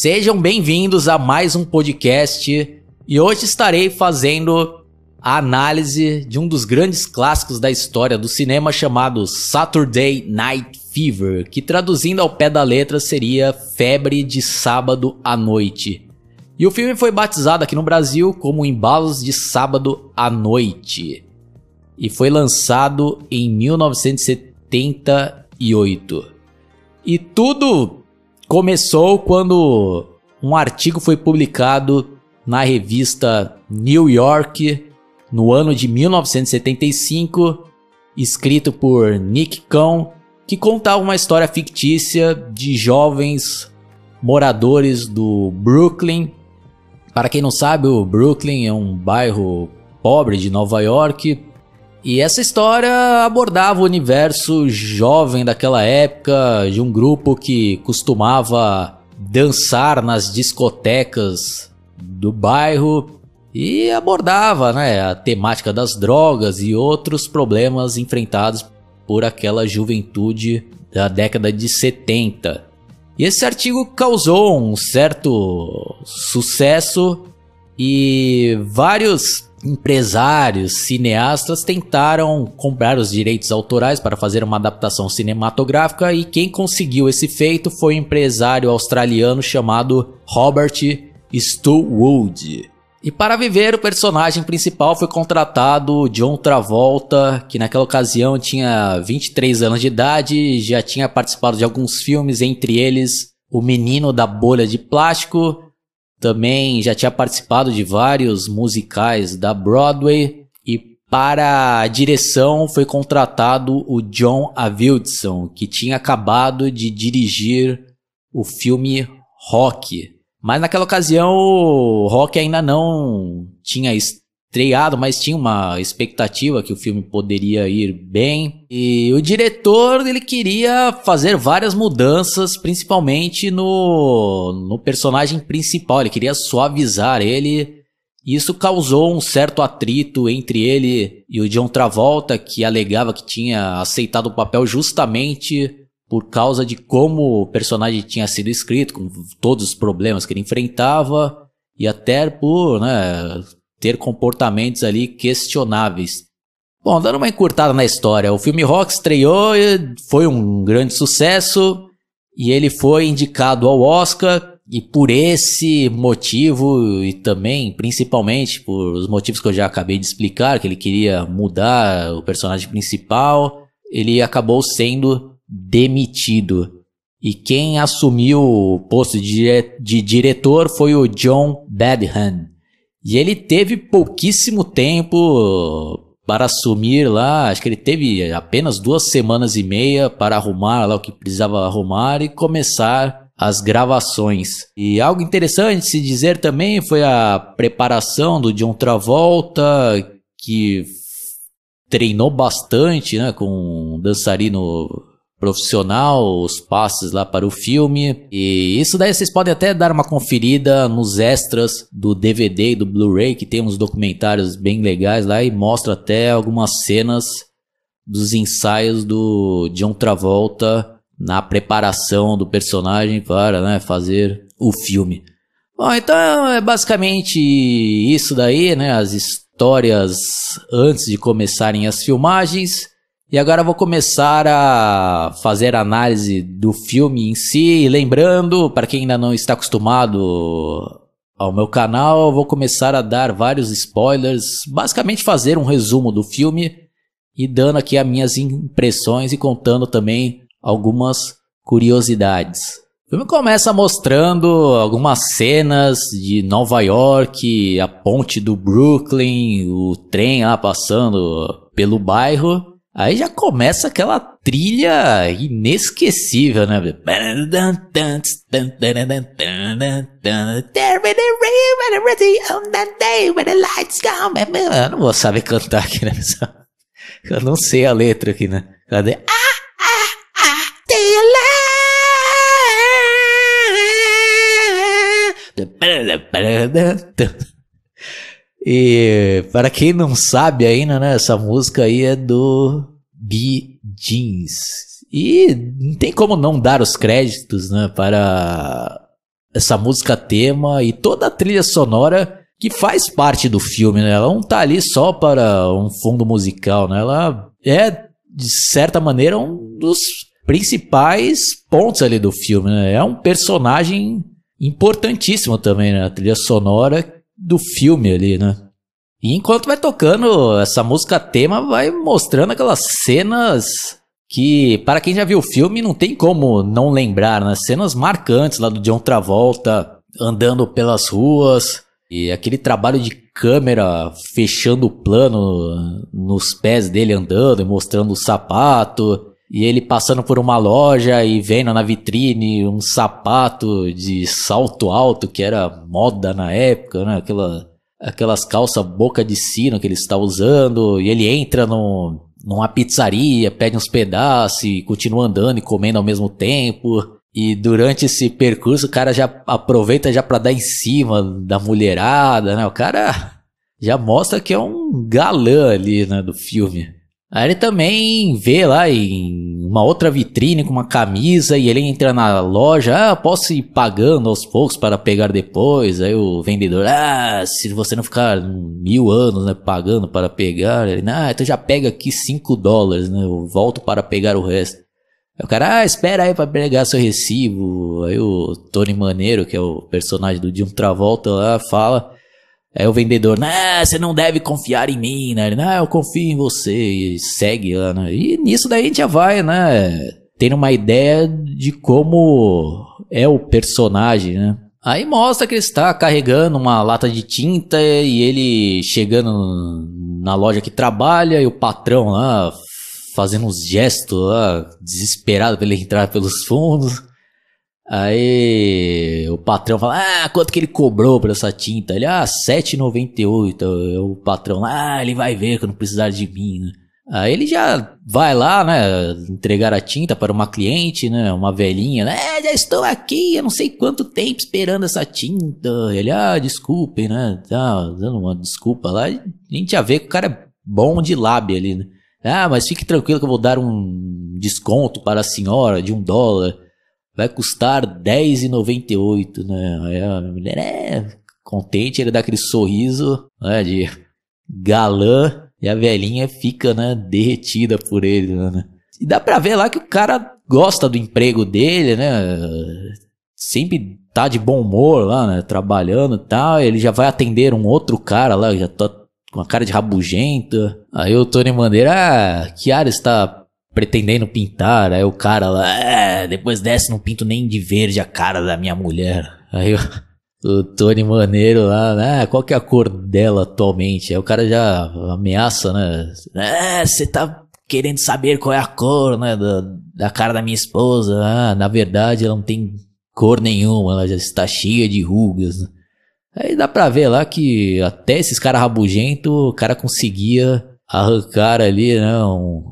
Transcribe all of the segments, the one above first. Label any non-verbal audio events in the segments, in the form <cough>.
Sejam bem-vindos a mais um podcast e hoje estarei fazendo a análise de um dos grandes clássicos da história do cinema chamado Saturday Night Fever, que traduzindo ao pé da letra seria Febre de Sábado à Noite. E o filme foi batizado aqui no Brasil como Embalos de Sábado à Noite e foi lançado em 1978. E tudo começou quando um artigo foi publicado na revista New York no ano de 1975, escrito por Nick Cohn, que contava uma história fictícia de jovens moradores do Brooklyn. Para quem não sabe, o Brooklyn é um bairro pobre de Nova York. E essa história abordava o universo jovem daquela época, de um grupo que costumava dançar nas discotecas do bairro e abordava né, a temática das drogas e outros problemas enfrentados por aquela juventude da década de 70. E esse artigo causou um certo sucesso e vários empresários, cineastas tentaram comprar os direitos autorais para fazer uma adaptação cinematográfica e quem conseguiu esse feito foi um empresário australiano chamado Robert Stillwood. E para viver o personagem principal foi contratado John Travolta, que naquela ocasião tinha 23 anos de idade, já tinha participado de alguns filmes, entre eles O Menino da Bolha de Plástico, também já tinha participado de vários musicais da Broadway e para a direção foi contratado o John Avildsen, que tinha acabado de dirigir o filme Rock. Mas naquela ocasião o Rock ainda não tinha estreado, mas tinha uma expectativa que o filme poderia ir bem. E o diretor ele queria fazer várias mudanças, principalmente no, no personagem principal. Ele queria suavizar ele. Isso causou um certo atrito entre ele e o John Travolta, que alegava que tinha aceitado o papel justamente por causa de como o personagem tinha sido escrito, com todos os problemas que ele enfrentava e até por né, ter comportamentos ali questionáveis. Bom, dando uma encurtada na história, o filme Rock estreou foi um grande sucesso e ele foi indicado ao Oscar e por esse motivo e também principalmente por os motivos que eu já acabei de explicar, que ele queria mudar o personagem principal, ele acabou sendo demitido. E quem assumiu o posto de, dire de diretor foi o John Badham. E ele teve pouquíssimo tempo para assumir lá, acho que ele teve apenas duas semanas e meia para arrumar lá o que precisava arrumar e começar as gravações. E algo interessante se dizer também foi a preparação do John Travolta, que treinou bastante né, com um dançarino profissional, os passes lá para o filme. E isso daí vocês podem até dar uma conferida nos extras do DVD e do Blu-ray, que tem uns documentários bem legais lá e mostra até algumas cenas dos ensaios do John Travolta na preparação do personagem para né, fazer o filme. Bom, então é basicamente isso daí, né? As histórias antes de começarem as filmagens. E agora vou começar a fazer análise do filme em si. lembrando, para quem ainda não está acostumado ao meu canal, vou começar a dar vários spoilers, basicamente fazer um resumo do filme e dando aqui as minhas impressões e contando também algumas curiosidades. O filme começa mostrando algumas cenas de Nova York, a ponte do Brooklyn, o trem lá passando pelo bairro. Aí já começa aquela trilha inesquecível, né? Eu não vou saber cantar aqui, né? Eu não sei a letra aqui, né? Cadê? Ah, ah, ah, e para quem não sabe ainda, né, essa música aí é do Bee Jeans. E não tem como não dar os créditos, né, para essa música tema e toda a trilha sonora que faz parte do filme, né? Ela não tá ali só para um fundo musical, né? Ela é de certa maneira um dos principais pontos ali do filme, né? É um personagem importantíssimo também, né? A trilha sonora do filme ali, né? E enquanto vai tocando essa música tema, vai mostrando aquelas cenas que, para quem já viu o filme, não tem como não lembrar, né? Cenas marcantes lá do John Travolta andando pelas ruas e aquele trabalho de câmera fechando o plano nos pés dele andando e mostrando o sapato. E ele passando por uma loja e vendo na vitrine um sapato de salto alto que era moda na época, né? Aquela, aquelas calças boca de sino que ele está usando. E ele entra no, numa pizzaria, pede uns pedaços e continua andando e comendo ao mesmo tempo. E durante esse percurso o cara já aproveita já para dar em cima da mulherada, né? O cara já mostra que é um galã ali, né, do filme. Aí ele também vê lá em uma outra vitrine com uma camisa e ele entra na loja, ah, posso ir pagando aos poucos para pegar depois. Aí o vendedor, ah, se você não ficar mil anos né, pagando para pegar, ele, ah, então já pega aqui cinco dólares, né, eu volto para pegar o resto. Aí o cara, ah, espera aí para pegar seu recibo. Aí o Tony Maneiro, que é o personagem do Jim Travolta lá, fala, Aí o vendedor, né, você não deve confiar em mim, né? Não, eu confio em você. E segue lá, né? E nisso daí a gente já vai, né? Tendo uma ideia de como é o personagem, né? Aí mostra que ele está carregando uma lata de tinta e ele chegando na loja que trabalha e o patrão lá fazendo uns gestos lá, desesperado pra ele entrar pelos fundos. Aí o patrão fala, ah, quanto que ele cobrou por essa tinta? Ele, ah, 7,98. O patrão, ah, ele vai ver que não precisar de mim, né? Aí ele já vai lá, né, entregar a tinta para uma cliente, né, uma velhinha, né, já estou aqui, eu não sei quanto tempo esperando essa tinta. Ele, ah, desculpe, né, tá dando uma desculpa lá. A gente já vê que o cara é bom de lábia ali, né. Ah, mas fique tranquilo que eu vou dar um desconto para a senhora de um dólar vai custar R$10,98, né? A mulher é contente, ele dá aquele sorriso né, de galã e a velhinha fica, né, derretida por ele, né? E dá pra ver lá que o cara gosta do emprego dele, né? Sempre tá de bom humor lá, né? Trabalhando e tal. Ele já vai atender um outro cara lá, já tá com a cara de rabugento. Aí o Tony Mandeira, ah, que área está pretendendo pintar, aí o cara lá, é, depois desce, não pinto nem de verde a cara da minha mulher. Aí o, o Tony Maneiro lá, né, qual que é a cor dela atualmente? Aí o cara já ameaça, né, é, você tá querendo saber qual é a cor, né, da, da cara da minha esposa. Ah, na verdade ela não tem cor nenhuma, ela já está cheia de rugas. Aí dá pra ver lá que até esses caras rabugentos, o cara conseguia arrancar ali, né, um,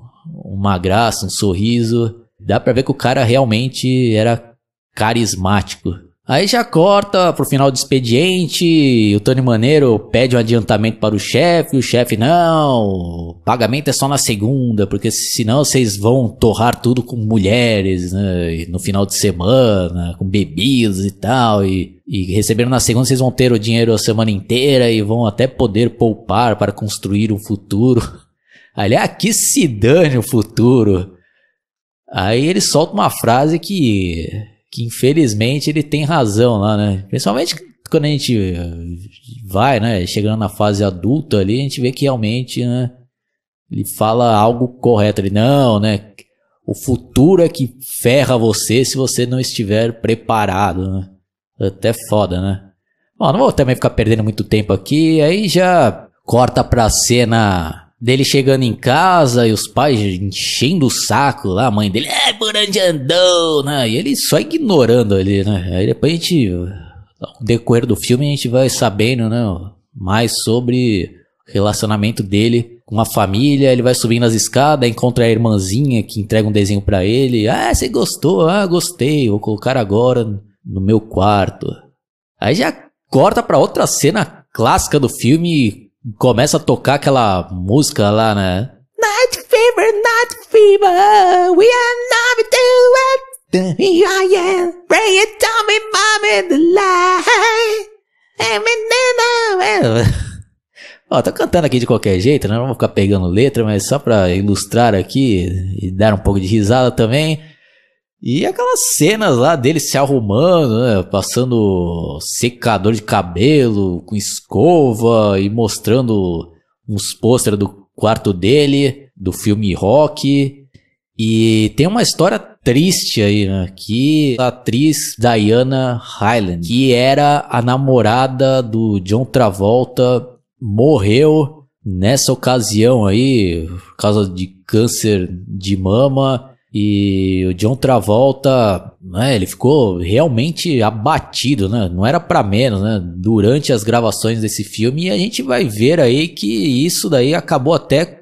uma graça, um sorriso. Dá pra ver que o cara realmente era carismático. Aí já corta pro final do expediente, o Tony Maneiro pede um adiantamento para o chefe, o chefe, não, o pagamento é só na segunda, porque senão vocês vão torrar tudo com mulheres, né, no final de semana, com bebidas e tal, e, e recebendo na segunda vocês vão ter o dinheiro a semana inteira e vão até poder poupar para construir um futuro. <laughs> Aliás, que se dane o futuro. Aí ele solta uma frase que que infelizmente ele tem razão lá, né? Principalmente quando a gente vai, né, chegando na fase adulta ali, a gente vê que realmente, né, ele fala algo correto ali, não, né? O futuro é que ferra você se você não estiver preparado, né? Até foda, né? Bom, não vou também ficar perdendo muito tempo aqui, aí já corta pra cena dele chegando em casa e os pais enchendo o saco lá, a mãe dele, é, por onde andou, né? E ele só ignorando ali, né? Aí depois a gente, no decorrer do filme, a gente vai sabendo, né? Mais sobre o relacionamento dele com a família. Ele vai subindo as escadas, encontra a irmãzinha que entrega um desenho para ele. Ah, você gostou? Ah, gostei. Vou colocar agora no meu quarto. Aí já corta pra outra cena clássica do filme começa a tocar aquela música lá, né? Night fever, night fever, we are not doing Here I am, bring it to me, mommy, the light. <laughs> Ó, tô cantando aqui de qualquer jeito, né? Não vou ficar pegando letra, mas só pra ilustrar aqui e dar um pouco de risada também. E aquelas cenas lá dele se arrumando, né? passando secador de cabelo com escova e mostrando uns pôsteres do quarto dele, do filme Rock. E tem uma história triste aí, né? Que a atriz Diana Hyland, que era a namorada do John Travolta, morreu nessa ocasião aí, por causa de câncer de mama. E o John Travolta, né, ele ficou realmente abatido, né? Não era para menos, né? Durante as gravações desse filme, e a gente vai ver aí que isso daí acabou até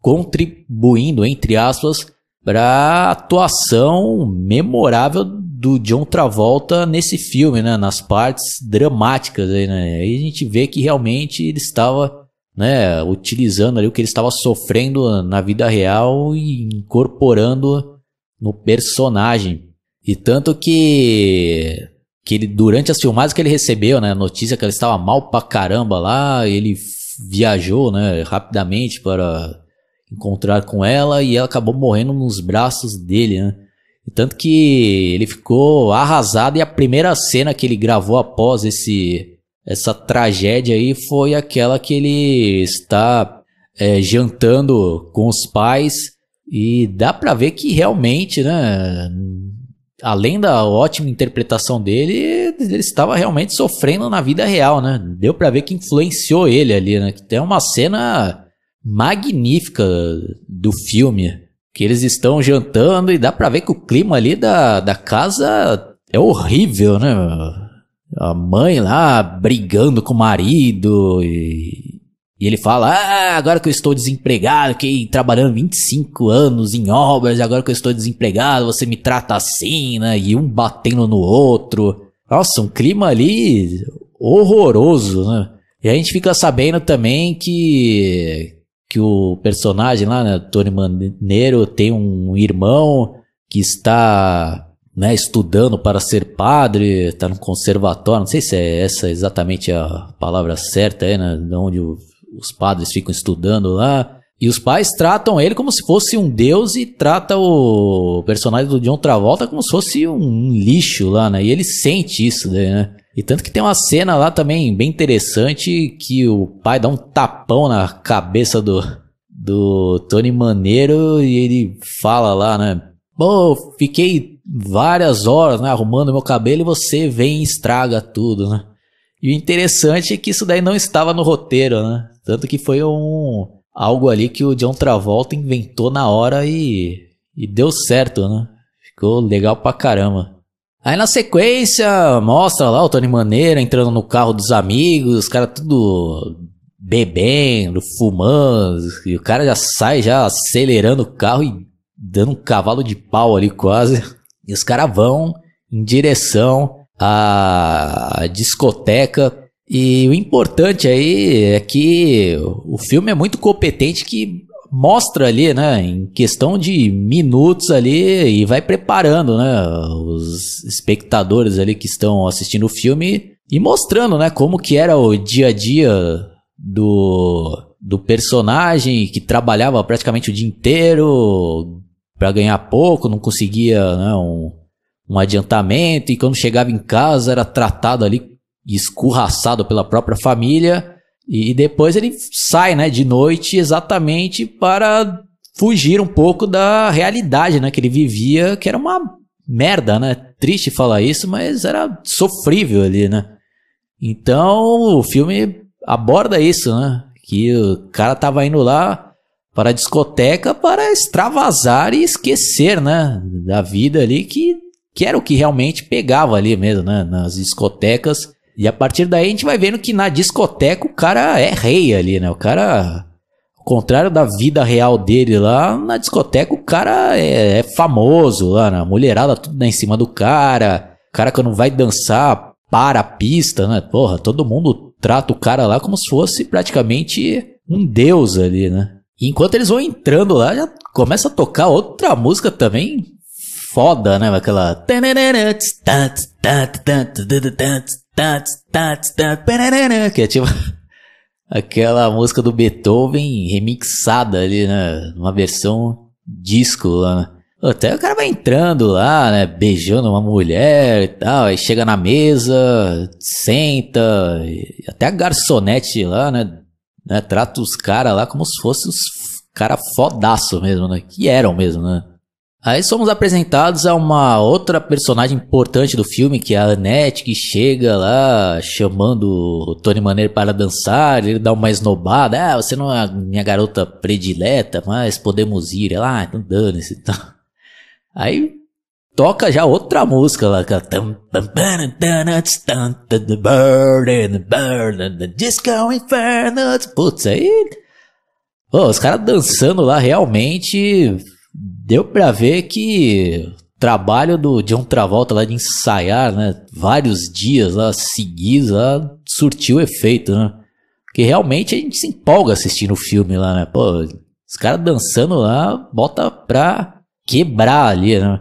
contribuindo, entre aspas, para a atuação memorável do John Travolta nesse filme, né? Nas partes dramáticas aí, né? Aí a gente vê que realmente ele estava né, utilizando ali o que ele estava sofrendo na vida real e incorporando no personagem. E tanto que que ele durante as filmagens que ele recebeu, né, a notícia que ele estava mal pra caramba lá, ele viajou, né, rapidamente para encontrar com ela e ela acabou morrendo nos braços dele, né? E tanto que ele ficou arrasado e a primeira cena que ele gravou após esse essa tragédia aí foi aquela que ele está é, jantando com os pais e dá para ver que realmente, né, além da ótima interpretação dele, ele estava realmente sofrendo na vida real, né? Deu para ver que influenciou ele ali, né? Tem uma cena magnífica do filme que eles estão jantando e dá para ver que o clima ali da, da casa é horrível, né? A mãe lá brigando com o marido e, e ele fala: Ah, agora que eu estou desempregado, que trabalhando 25 anos em obras, agora que eu estou desempregado, você me trata assim, né? E um batendo no outro. Nossa, um clima ali horroroso, né? E a gente fica sabendo também que que o personagem lá, né, Tony Maneiro, tem um irmão que está né, estudando para ser padre, está no conservatório, não sei se é essa exatamente a palavra certa, é, né, onde o, os padres ficam estudando lá. E os pais tratam ele como se fosse um deus e trata o personagem do John Travolta como se fosse um lixo lá, né? E ele sente isso, né? E tanto que tem uma cena lá também bem interessante que o pai dá um tapão na cabeça do, do Tony Maneiro e ele fala lá, né? Pô, fiquei várias horas, né, arrumando meu cabelo e você vem e estraga tudo, né? E o interessante é que isso daí não estava no roteiro, né? Tanto que foi um algo ali que o John Travolta inventou na hora e, e deu certo, né? Ficou legal pra caramba. Aí na sequência mostra lá o Tony Maneira entrando no carro dos amigos, os caras tudo bebendo, fumando, e o cara já sai já acelerando o carro e dando um cavalo de pau ali quase. E os caras vão em direção a discoteca. E o importante aí é que o filme é muito competente que mostra ali, né, em questão de minutos ali e vai preparando, né, os espectadores ali que estão assistindo o filme e mostrando, né, como que era o dia a dia do, do personagem que trabalhava praticamente o dia inteiro para ganhar pouco, não conseguia, né, um, um adiantamento e quando chegava em casa era tratado ali escurraçado pela própria família e depois ele sai, né, de noite exatamente para fugir um pouco da realidade, né, que ele vivia, que era uma merda, né? Triste falar isso, mas era sofrível ali, né? Então, o filme aborda isso, né? Que o cara tava indo lá para a discoteca para extravasar e esquecer, né, da vida ali que que era o que realmente pegava ali mesmo, né, nas discotecas e a partir daí a gente vai vendo que na discoteca o cara é rei ali, né? O cara, ao contrário da vida real dele lá, na discoteca o cara é, é famoso lá, né? A mulherada tudo em cima do cara. O cara quando vai dançar para a pista, né? Porra, todo mundo trata o cara lá como se fosse praticamente um deus ali, né? E enquanto eles vão entrando lá, já começa a tocar outra música também foda, né? Aquela. Que é tipo. <laughs> Aquela música do Beethoven remixada ali, né? Uma versão disco lá, né? Até o cara vai entrando lá, né? Beijando uma mulher e tal. Aí chega na mesa, senta. até a garçonete lá, né? Né? Trata os caras lá como se fossem os cara fodaço mesmo, né? Que eram mesmo, né? Aí somos apresentados a uma outra personagem importante do filme, que é a Annette, que chega lá chamando o Tony Maneiro para dançar, ele dá uma esnobada, ah, você não é minha garota predileta, mas podemos ir. Ela, ah, então dane-se. Então. Aí toca já outra música lá, que Disco Inferno. Putz, aí... Pô, os caras dançando lá realmente deu pra ver que trabalho do John Travolta lá de ensaiar, né, vários dias lá seguidos lá, surtiu efeito, né? Porque realmente a gente se empolga assistindo o filme lá, né? Pô, os caras dançando lá, bota pra quebrar ali, né?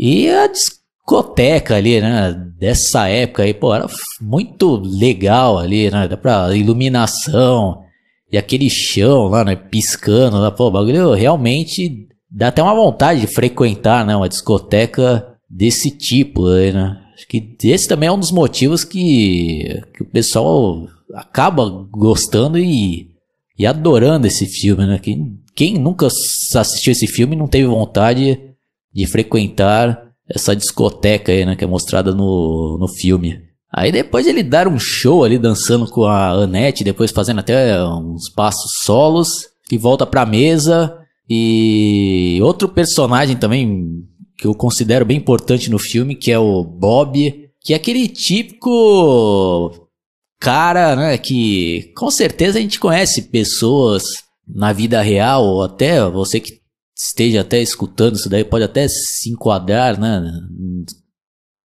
E a discoteca ali, né? Dessa época aí, pô, era muito legal ali, né? Dá pra iluminação e aquele chão lá, né? Piscando lá, pô, o bagulho realmente dá até uma vontade de frequentar, né, uma discoteca desse tipo, aí, né? Acho que esse também é um dos motivos que, que o pessoal acaba gostando e, e adorando esse filme, né? Quem, quem nunca assistiu esse filme não teve vontade de frequentar essa discoteca aí, né? Que é mostrada no, no filme. Aí depois ele dar um show ali dançando com a Annette, depois fazendo até uns passos solos e volta pra mesa e outro personagem também que eu considero bem importante no filme, que é o Bob, que é aquele típico cara, né, que com certeza a gente conhece pessoas na vida real, ou até você que esteja até escutando isso daí pode até se enquadrar, né,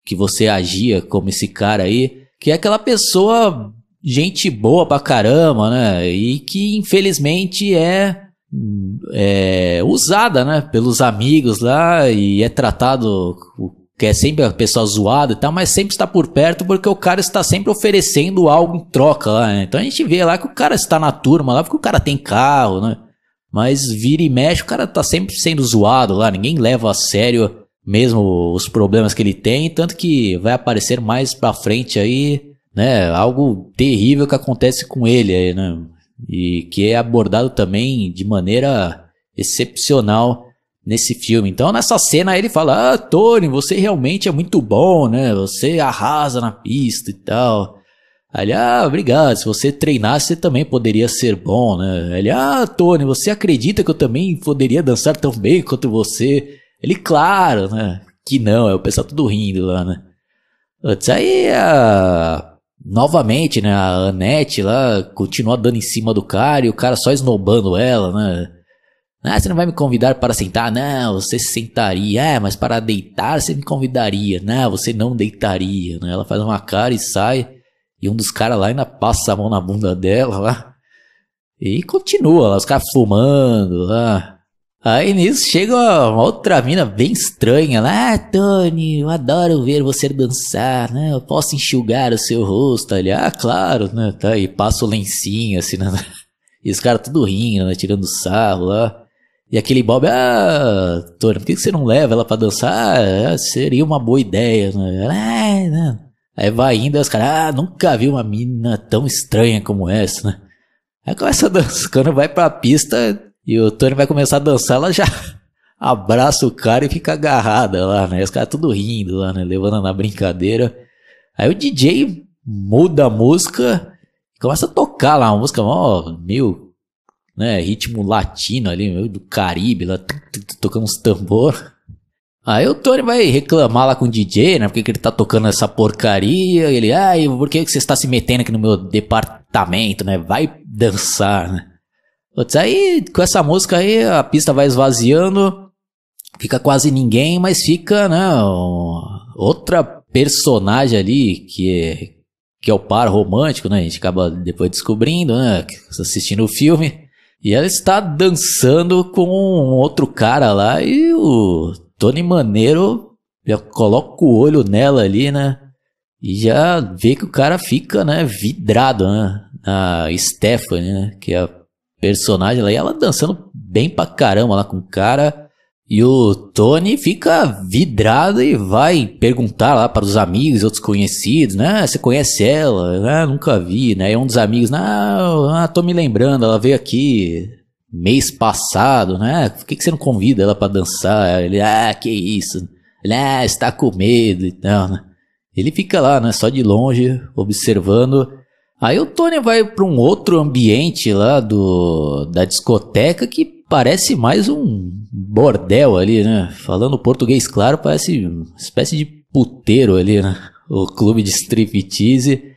que você agia como esse cara aí, que é aquela pessoa gente boa pra caramba, né, e que infelizmente é é, usada, né, pelos amigos lá e é tratado que é sempre a pessoa zoada e tal, mas sempre está por perto porque o cara está sempre oferecendo algo em troca lá, né? Então a gente vê lá que o cara está na turma lá porque o cara tem carro, né? Mas vira e mexe, o cara tá sempre sendo zoado lá, ninguém leva a sério mesmo os problemas que ele tem, tanto que vai aparecer mais pra frente aí, né, algo terrível que acontece com ele aí, né? e que é abordado também de maneira excepcional nesse filme. Então, nessa cena ele fala: "Ah, Tony, você realmente é muito bom, né? Você arrasa na pista e tal". Ele, ah, obrigado. Se você treinasse, você também poderia ser bom, né? Ele, ah, Tony, você acredita que eu também poderia dançar tão bem quanto você? Ele, claro, né? Que não, é o pessoal tudo rindo lá, né? Antes aí, a novamente, né, a Annette lá continua dando em cima do cara e o cara só esnobando ela, né? Ah, você não vai me convidar para sentar? Não, você sentaria. É, mas para deitar você me convidaria. Não, você não deitaria. Né? Ela faz uma cara e sai. E um dos caras lá ainda passa a mão na bunda dela lá. E continua lá, os caras fumando lá. Aí nisso chega uma outra mina bem estranha lá. Ah, Tony, eu adoro ver você dançar, né? Eu posso enxugar o seu rosto ali. Ah, claro, né? Tá, e passa o lencinho assim, né? <laughs> E os caras tudo rindo, né? Tirando sarro lá. E aquele Bob, ah, Tony, por que você não leva ela pra dançar? Ah, seria uma boa ideia, né? Ah, não. Aí vai indo, os caras, ah, nunca vi uma mina tão estranha como essa, né? Aí começa a dançar, quando vai pra pista e o Tony vai começar a dançar, ela já <laughs> abraça o cara e fica agarrada lá, né? Os caras tudo rindo lá, né? Levando na brincadeira. Aí o DJ muda a música começa a tocar lá, uma música ó, meio, né, ritmo latino ali, meio do Caribe, lá, tocando uns tambor. Aí o Tony vai reclamar lá com o DJ, né? Porque que ele tá tocando essa porcaria. Ele, ai, por que você está se metendo aqui no meu departamento, né? Vai dançar, né? Putz, aí com essa música aí a pista vai esvaziando, fica quase ninguém, mas fica, né? Outra personagem ali que é, que é o par romântico, né? A gente acaba depois descobrindo, né? Assistindo o filme. E ela está dançando com um outro cara lá e o Tony Maneiro já coloca o olho nela ali, né? E já vê que o cara fica, né, vidrado, né? A Stephanie, né? Que é a personagem lá. E ela dançando bem pra caramba lá com o cara. E o Tony fica vidrado e vai perguntar lá para os amigos, outros conhecidos, né? Você conhece ela? Ah, nunca vi, né? E um dos amigos, não, ah, tô me lembrando, ela veio aqui mês passado, né? Por que, que você não convida ela para dançar? Ele, ah, que isso? Ele, ah, está com medo e tal, né? Ele fica lá, né? Só de longe, observando. Aí o Tony vai para um outro ambiente lá do da discoteca que parece mais um bordel ali, né? Falando português claro, parece uma espécie de puteiro ali, né? O clube de striptease.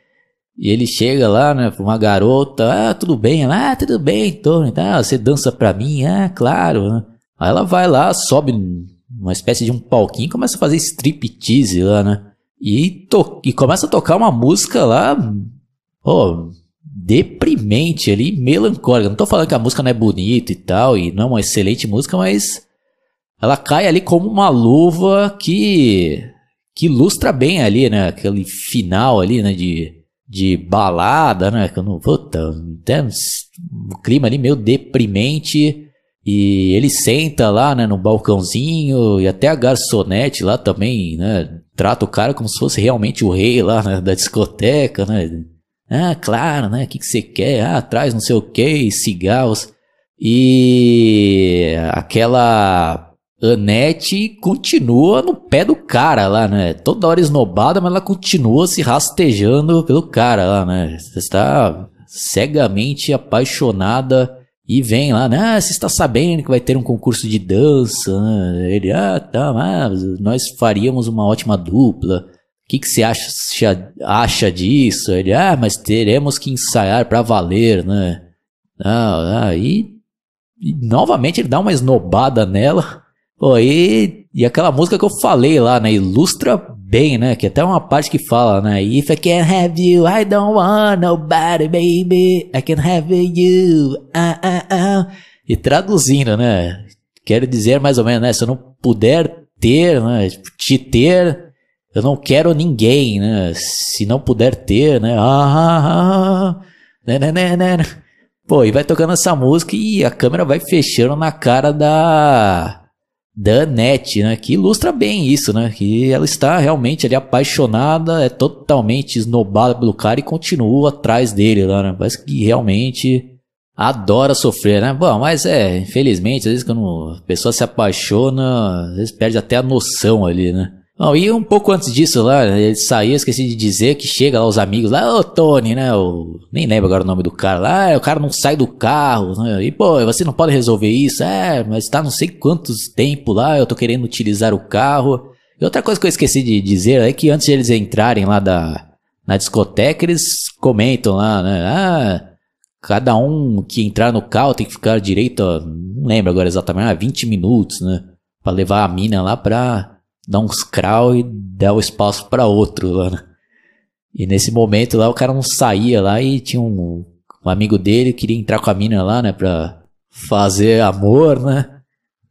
E ele chega lá, né, uma garota, ah, tudo bem? Ela, ah, tudo bem, Tony, tá, você dança pra mim? Ah, claro, né? Aí ela vai lá, sobe uma espécie de um palquinho começa a fazer striptease lá, né? E, to e começa a tocar uma música lá, oh, deprimente ali, melancólica. Não tô falando que a música não é bonita e tal, e não é uma excelente música, mas ela cai ali como uma luva que que ilustra bem ali, né, aquele final ali, né, de de balada, né? Que eu não, puta, tem um clima ali meio deprimente. E ele senta lá, né, no balcãozinho, e até a garçonete lá também, né, trata o cara como se fosse realmente o rei lá né, da discoteca, né. Ah, claro, né, o que, que você quer? Ah, traz não sei o que, cigarros. E aquela Anete continua no pé do cara lá, né? Toda hora esnobada, mas ela continua se rastejando pelo cara lá, né? Você está cegamente apaixonada e vem lá, né? Ah, você está sabendo que vai ter um concurso de dança? Né? Ele, ah, tá, mas nós faríamos uma ótima dupla. O que, que você acha, acha disso? Ele, ah, mas teremos que ensaiar para valer, né? Ah, ah, e, e novamente ele dá uma esnobada nela. Pô, e, e aquela música que eu falei lá, né? Ilustra bem, né? Que até uma parte que fala, né? If I can't have you, I don't want nobody, baby. I can have you. Ah, ah, ah. E traduzindo, né? Quero dizer mais ou menos, né? Se eu não puder ter, né? Te ter, eu não quero ninguém, né? Se não puder ter, né? Ah, ah, ah. Né, né, né, né. Pô, e vai tocando essa música e a câmera vai fechando na cara da da Net, né? Que ilustra bem isso, né? Que ela está realmente ali apaixonada, é totalmente esnobada pelo cara e continua atrás dele lá, né? Parece que realmente adora sofrer, né? Bom, mas é, infelizmente, às vezes quando a pessoa se apaixona, às vezes perde até a noção ali, né? Bom, e um pouco antes disso lá, ele saiu, esqueci de dizer que chega lá os amigos lá, ô Tony, né? O, nem lembro agora o nome do cara lá, ah, o cara não sai do carro, né? E pô, você não pode resolver isso, é, mas tá não sei quantos tempo lá, eu tô querendo utilizar o carro. E outra coisa que eu esqueci de dizer é que antes de eles entrarem lá da, na discoteca, eles comentam lá, né? Ah, cada um que entrar no carro tem que ficar direito a não lembro agora exatamente, ah, 20 minutos, né? Pra levar a mina lá pra dar uns crawl e dar o espaço para outro lá, né? E nesse momento lá o cara não saía lá e tinha um, um amigo dele que queria entrar com a mina lá, né, pra fazer amor, né?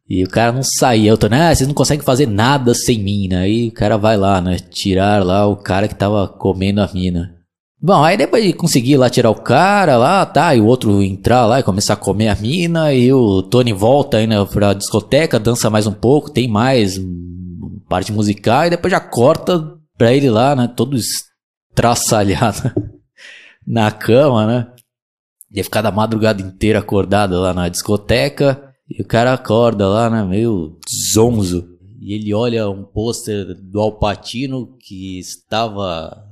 E o cara não saía. Eu tô, ah, vocês não conseguem fazer nada sem mim, né? Aí o cara vai lá, né? Tirar lá o cara que tava comendo a mina. Bom, aí depois de conseguir lá tirar o cara lá, tá? E o outro entrar lá e começar a comer a mina. E o Tony volta aí, né, pra discoteca, dança mais um pouco, tem mais parte musical. E depois já corta pra ele lá, né? Todo estraçalhado <laughs> na cama, né? Ia ficar da madrugada inteira acordado lá na discoteca. E o cara acorda lá, né, meio zonzo. E ele olha um pôster do Alpatino que estava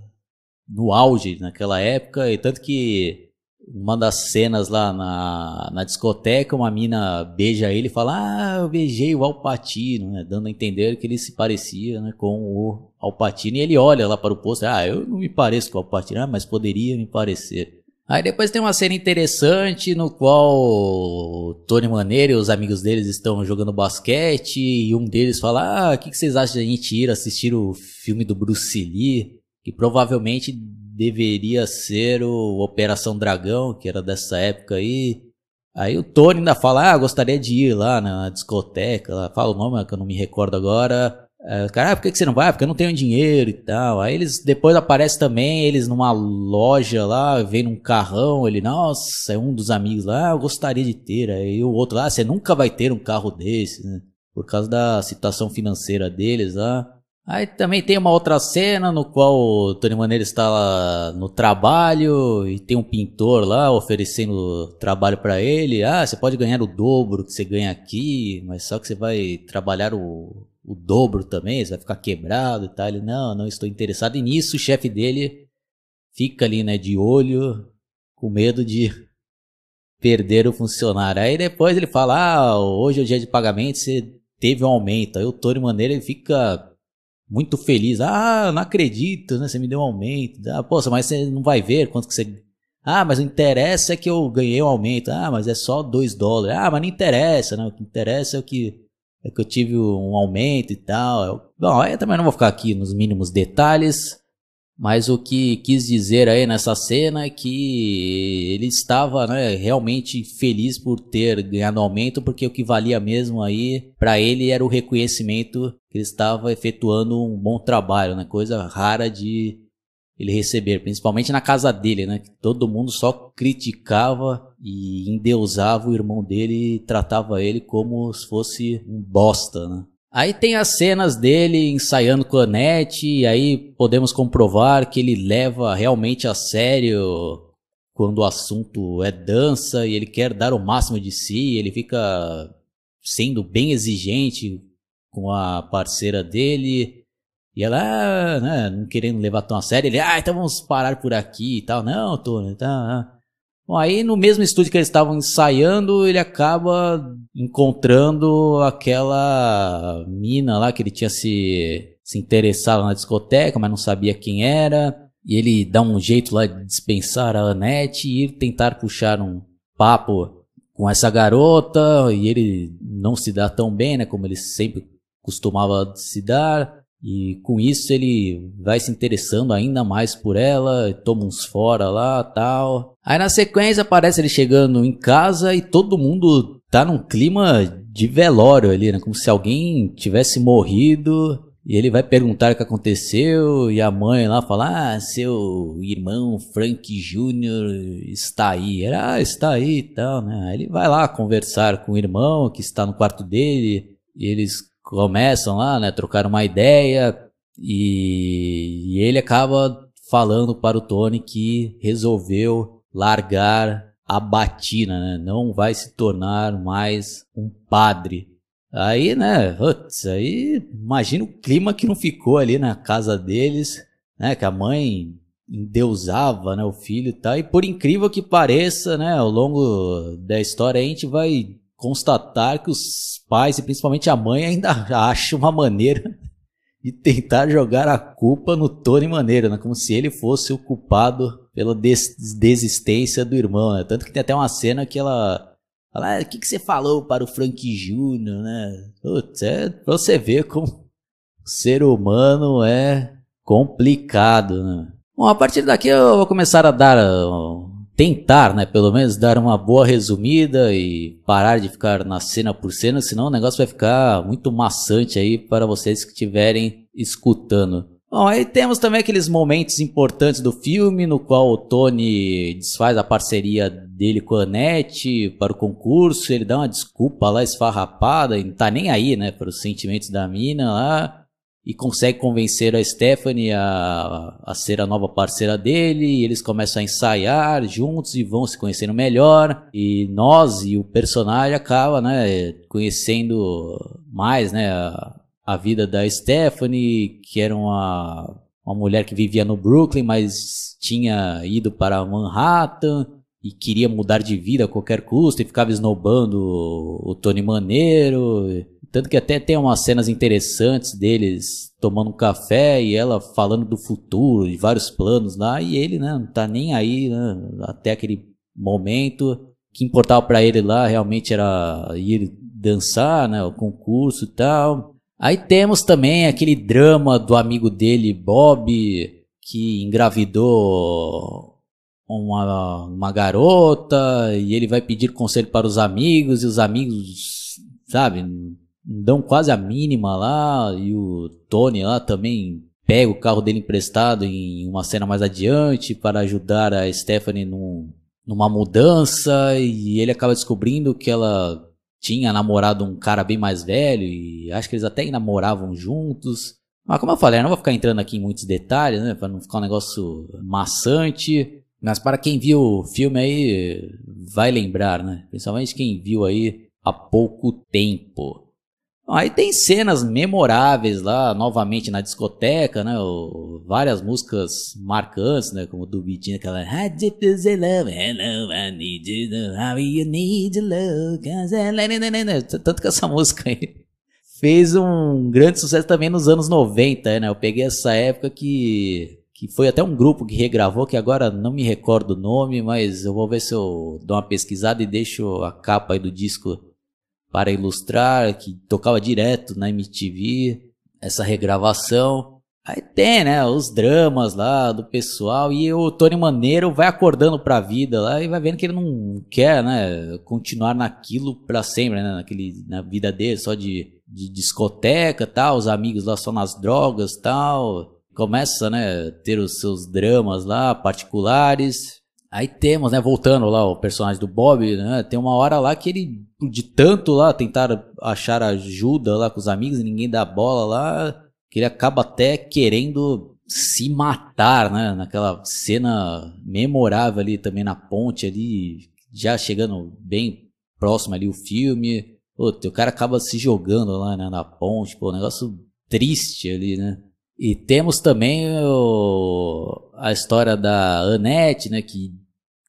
no auge naquela época. E tanto que uma das cenas lá na, na discoteca, uma mina beija ele e fala: Ah, eu beijei o Alpatino, né? Dando a entender que ele se parecia né, com o Alpatino. E ele olha lá para o pôster: Ah, eu não me pareço com o Alpatino, ah, mas poderia me parecer. Aí depois tem uma cena interessante no qual Tony Maneiro e os amigos deles estão jogando basquete e um deles fala: Ah, o que, que vocês acham de a gente ir assistir o filme do Bruce Lee? Que provavelmente deveria ser o Operação Dragão, que era dessa época aí. Aí o Tony ainda fala: Ah, gostaria de ir lá na discoteca. Lá. Fala o nome que eu não me recordo agora. É, cara, ah, por que, que você não vai? Porque eu não tenho dinheiro e tal. Aí eles depois aparece também, eles numa loja lá, vem num carrão, ele, nossa, é um dos amigos lá, ah, eu gostaria de ter. Aí o outro lá, ah, você nunca vai ter um carro desse, né? Por causa da situação financeira deles lá. Aí também tem uma outra cena no qual o Tony Maneiro está no trabalho e tem um pintor lá oferecendo trabalho para ele. Ah, você pode ganhar o dobro que você ganha aqui, mas só que você vai trabalhar o o dobro também, você vai ficar quebrado e tal. Ele, não, não estou interessado. E nisso o chefe dele fica ali, né, de olho, com medo de perder o funcionário. Aí depois ele fala, ah, hoje é o dia de pagamento, você teve um aumento. Aí o Tony Maneiro ele fica muito feliz. Ah, não acredito, né, você me deu um aumento. Ah, poxa, mas você não vai ver quanto que você... Ah, mas o interessa é que eu ganhei um aumento. Ah, mas é só 2 dólares. Ah, mas não interessa, né? O que interessa é o que é que eu tive um aumento e tal. Bom, eu também não vou ficar aqui nos mínimos detalhes, mas o que quis dizer aí nessa cena é que ele estava né, realmente feliz por ter ganhado aumento, porque o que valia mesmo aí para ele era o reconhecimento que ele estava efetuando um bom trabalho, né, coisa rara de ele receber, principalmente na casa dele, né? Todo mundo só criticava e endeusava o irmão dele e tratava ele como se fosse um bosta, né? Aí tem as cenas dele ensaiando com a Annette, e aí podemos comprovar que ele leva realmente a sério quando o assunto é dança e ele quer dar o máximo de si, ele fica sendo bem exigente com a parceira dele, e ela, ah, né, não querendo levar tão a sério, ele, ah, então vamos parar por aqui e tal. Não, Tony, tá. Bom, aí no mesmo estúdio que eles estavam ensaiando, ele acaba encontrando aquela mina lá que ele tinha se, se interessado na discoteca, mas não sabia quem era. E ele dá um jeito lá de dispensar a Annette e tentar puxar um papo com essa garota. E ele não se dá tão bem, né, como ele sempre costumava se dar. E com isso ele vai se interessando ainda mais por ela, toma uns fora lá, tal. Aí na sequência aparece ele chegando em casa e todo mundo tá num clima de velório ali, né? Como se alguém tivesse morrido. E ele vai perguntar o que aconteceu e a mãe lá fala: "Ah, seu irmão Frank Jr. está aí". Era, ah, está aí e tal, né? Ele vai lá conversar com o irmão que está no quarto dele e eles começam lá, né, trocar uma ideia e, e ele acaba falando para o Tony que resolveu largar a batina, né? Não vai se tornar mais um padre. Aí, né, putz, aí imagina o clima que não ficou ali na casa deles, né, que a mãe endeusava, né, o filho e tal. E por incrível que pareça, né, ao longo da história a gente vai constatar que os pais e principalmente a mãe ainda <laughs> acham uma maneira de tentar jogar a culpa no Tony Maneiro, né? como se ele fosse o culpado pela des desistência do irmão. Né? Tanto que tem até uma cena que ela Fala, ah, o que, que você falou para o Frank Júnior, né? É pra você ver como o ser humano é complicado, né? Bom, a partir daqui eu vou começar a dar, tentar, né, pelo menos dar uma boa resumida e parar de ficar na cena por cena, senão o negócio vai ficar muito maçante aí para vocês que estiverem escutando. Bom, aí temos também aqueles momentos importantes do filme, no qual o Tony desfaz a parceria dele com a Annette para o concurso, ele dá uma desculpa lá esfarrapada, e não tá nem aí, né, para os sentimentos da mina lá, e consegue convencer a Stephanie a, a ser a nova parceira dele, e eles começam a ensaiar juntos e vão se conhecendo melhor, e nós e o personagem acaba, né, conhecendo mais, né, a, a vida da Stephanie, que era uma, uma mulher que vivia no Brooklyn, mas tinha ido para Manhattan e queria mudar de vida a qualquer custo e ficava esnobando o, Tony Maneiro. Tanto que até tem umas cenas interessantes deles tomando um café e ela falando do futuro, de vários planos lá, e ele, né, não tá nem aí, né, até aquele momento. O que importava para ele lá realmente era ir dançar, né, o concurso e tal. Aí temos também aquele drama do amigo dele, Bob, que engravidou uma, uma garota e ele vai pedir conselho para os amigos e os amigos, sabe, dão quase a mínima lá e o Tony lá também pega o carro dele emprestado em uma cena mais adiante para ajudar a Stephanie num, numa mudança e ele acaba descobrindo que ela tinha namorado um cara bem mais velho e acho que eles até namoravam juntos. Mas como eu falei, eu não vou ficar entrando aqui em muitos detalhes, né, para não ficar um negócio maçante. Mas para quem viu o filme aí vai lembrar, né? Principalmente quem viu aí há pouco tempo. Aí tem cenas memoráveis lá, novamente na discoteca, né? O, várias músicas marcantes, né? Como do Bitinho, aquela I is love, I need you, how you need love, tanto que essa <laughs> música aí fez um grande sucesso também nos anos 90, né? Eu peguei essa época que que foi até um grupo que regravou, que agora não me recordo o nome, mas eu vou ver se eu dou uma pesquisada e deixo a capa aí do disco para ilustrar, que tocava direto na MTV, essa regravação. Aí tem, né, os dramas lá do pessoal e o Tony Maneiro vai acordando pra vida lá e vai vendo que ele não quer, né, continuar naquilo pra sempre, né, naquele, na vida dele, só de, de discoteca tal, os amigos lá só nas drogas tal. Começa, né, ter os seus dramas lá particulares Aí temos, né, voltando lá o personagem do Bob, né, tem uma hora lá que ele, de tanto lá tentar achar ajuda lá com os amigos e ninguém dá bola lá, que ele acaba até querendo se matar, né, naquela cena memorável ali também na ponte ali, já chegando bem próximo ali o filme. Pô, o cara acaba se jogando lá né, na ponte, pô, um negócio triste ali, né. E temos também o, a história da Annette, né, que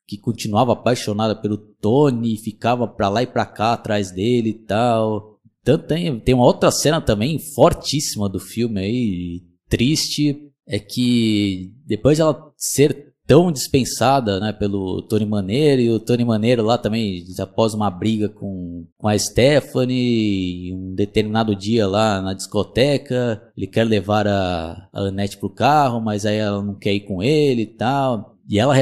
que continuava apaixonada pelo Tony, ficava pra lá e pra cá atrás dele e tal. Tanto tem, tem uma outra cena também fortíssima do filme aí, triste, é que depois de ela ser tão dispensada né, pelo Tony Maneiro, e o Tony Maneiro lá também, após uma briga com, com a Stephanie, um determinado dia lá na discoteca, ele quer levar a, a Annette pro carro, mas aí ela não quer ir com ele e tal. E ela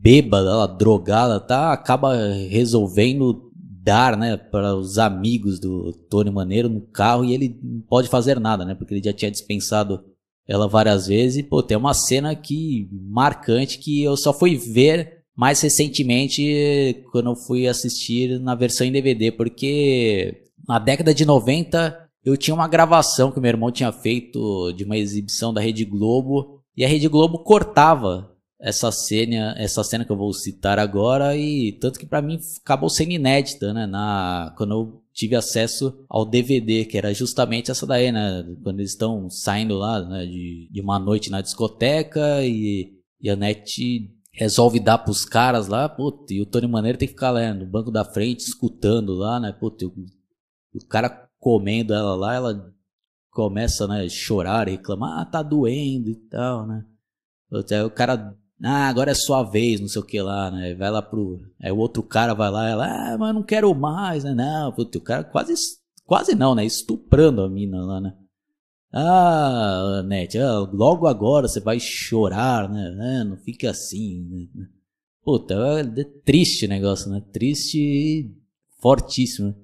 bêbada, ela drogada, tá? Acaba resolvendo dar, né, para os amigos do Tony Maneiro no carro e ele não pode fazer nada, né? Porque ele já tinha dispensado ela várias vezes. E, pô, tem uma cena aqui marcante que eu só fui ver mais recentemente quando eu fui assistir na versão em DVD, porque na década de 90 eu tinha uma gravação que meu irmão tinha feito de uma exibição da Rede Globo e a Rede Globo cortava essa cena, essa cena que eu vou citar agora e tanto que para mim acabou sendo inédita, né, na quando eu tive acesso ao DVD, que era justamente essa daí, né, quando eles estão saindo lá, né, de, de uma noite na discoteca e, e a Net resolve dar pros caras lá, puta, e o Tony Maneiro tem que ficar lá no banco da frente escutando lá, né, puta, o, o cara comendo ela lá, ela começa, né, a chorar, reclamar, ah, tá doendo e tal, né. O cara Ah, agora é sua vez, não sei o que lá, né? Vai lá pro. Aí o outro cara vai lá, ela, ah, mas não quero mais, né? Não, o cara quase. Quase não, né? Estuprando a mina lá, né? Ah, Net, ah, logo agora você vai chorar, né? Não fica assim. Né? Puta, é triste o negócio, né? Triste e fortíssimo.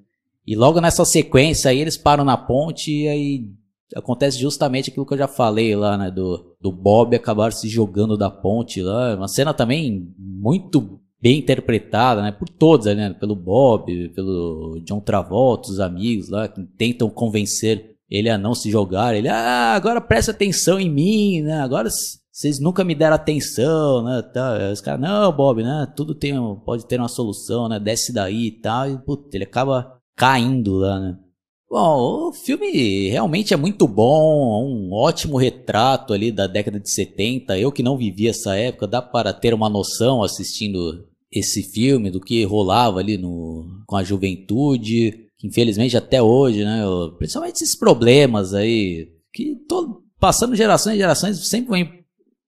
E logo nessa sequência aí eles param na ponte e aí acontece justamente aquilo que eu já falei lá, né? Do, do Bob acabar se jogando da ponte lá. Uma cena também muito bem interpretada, né? Por todos, né? Pelo Bob, pelo John Travolta, os amigos lá, que tentam convencer ele a não se jogar. Ele, ah, agora presta atenção em mim, né? Agora vocês nunca me deram atenção, né? Tá. Os caras, não, Bob, né? Tudo tem, pode ter uma solução, né? Desce daí e tal. E, putz, ele acaba caindo lá, né? Bom, o filme realmente é muito bom, um ótimo retrato ali da década de 70. Eu que não vivi essa época, dá para ter uma noção assistindo esse filme do que rolava ali no, com a juventude, que infelizmente até hoje, né, principalmente esses problemas aí, que tô, passando gerações e gerações sempre vão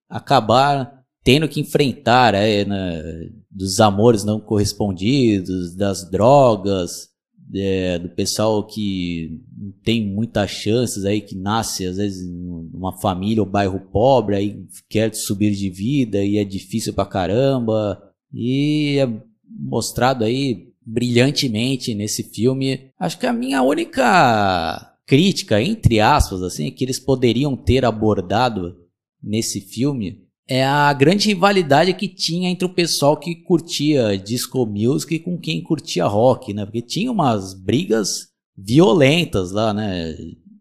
acabar tendo que enfrentar, é, né, dos amores não correspondidos, das drogas, é, do pessoal que tem muitas chances aí, que nasce às vezes numa família ou bairro pobre, aí quer subir de vida e é difícil pra caramba. E é mostrado aí brilhantemente nesse filme. Acho que a minha única crítica, entre aspas, assim, que eles poderiam ter abordado nesse filme é a grande rivalidade que tinha entre o pessoal que curtia disco music com quem curtia rock, né? Porque tinha umas brigas violentas lá, né?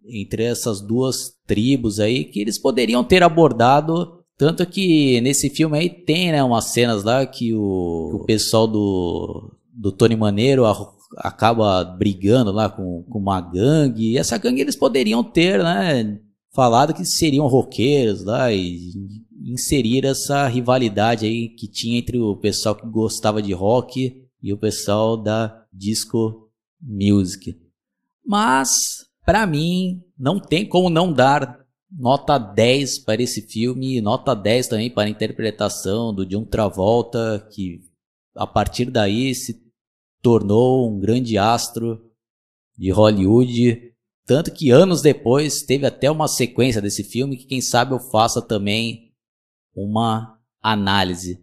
Entre essas duas tribos aí que eles poderiam ter abordado. Tanto que nesse filme aí tem, né, umas cenas lá que o, o pessoal do, do Tony Maneiro a, acaba brigando lá com, com uma gangue. E essa gangue eles poderiam ter, né? Falado que seriam roqueiros lá e inserir essa rivalidade aí que tinha entre o pessoal que gostava de rock e o pessoal da disco music. Mas, para mim, não tem como não dar nota 10 para esse filme, nota 10 também para a interpretação do John Travolta, que a partir daí se tornou um grande astro de Hollywood. Tanto que anos depois teve até uma sequência desse filme que quem sabe eu faça também uma análise.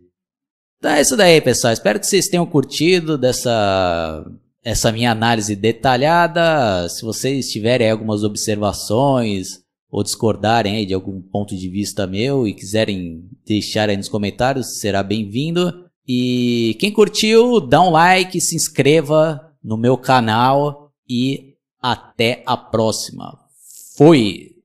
Então é isso daí, pessoal. Espero que vocês tenham curtido dessa essa minha análise detalhada. Se vocês tiverem algumas observações ou discordarem de algum ponto de vista meu e quiserem deixar aí nos comentários, será bem-vindo. E quem curtiu, dá um like, se inscreva no meu canal e até a próxima. Fui!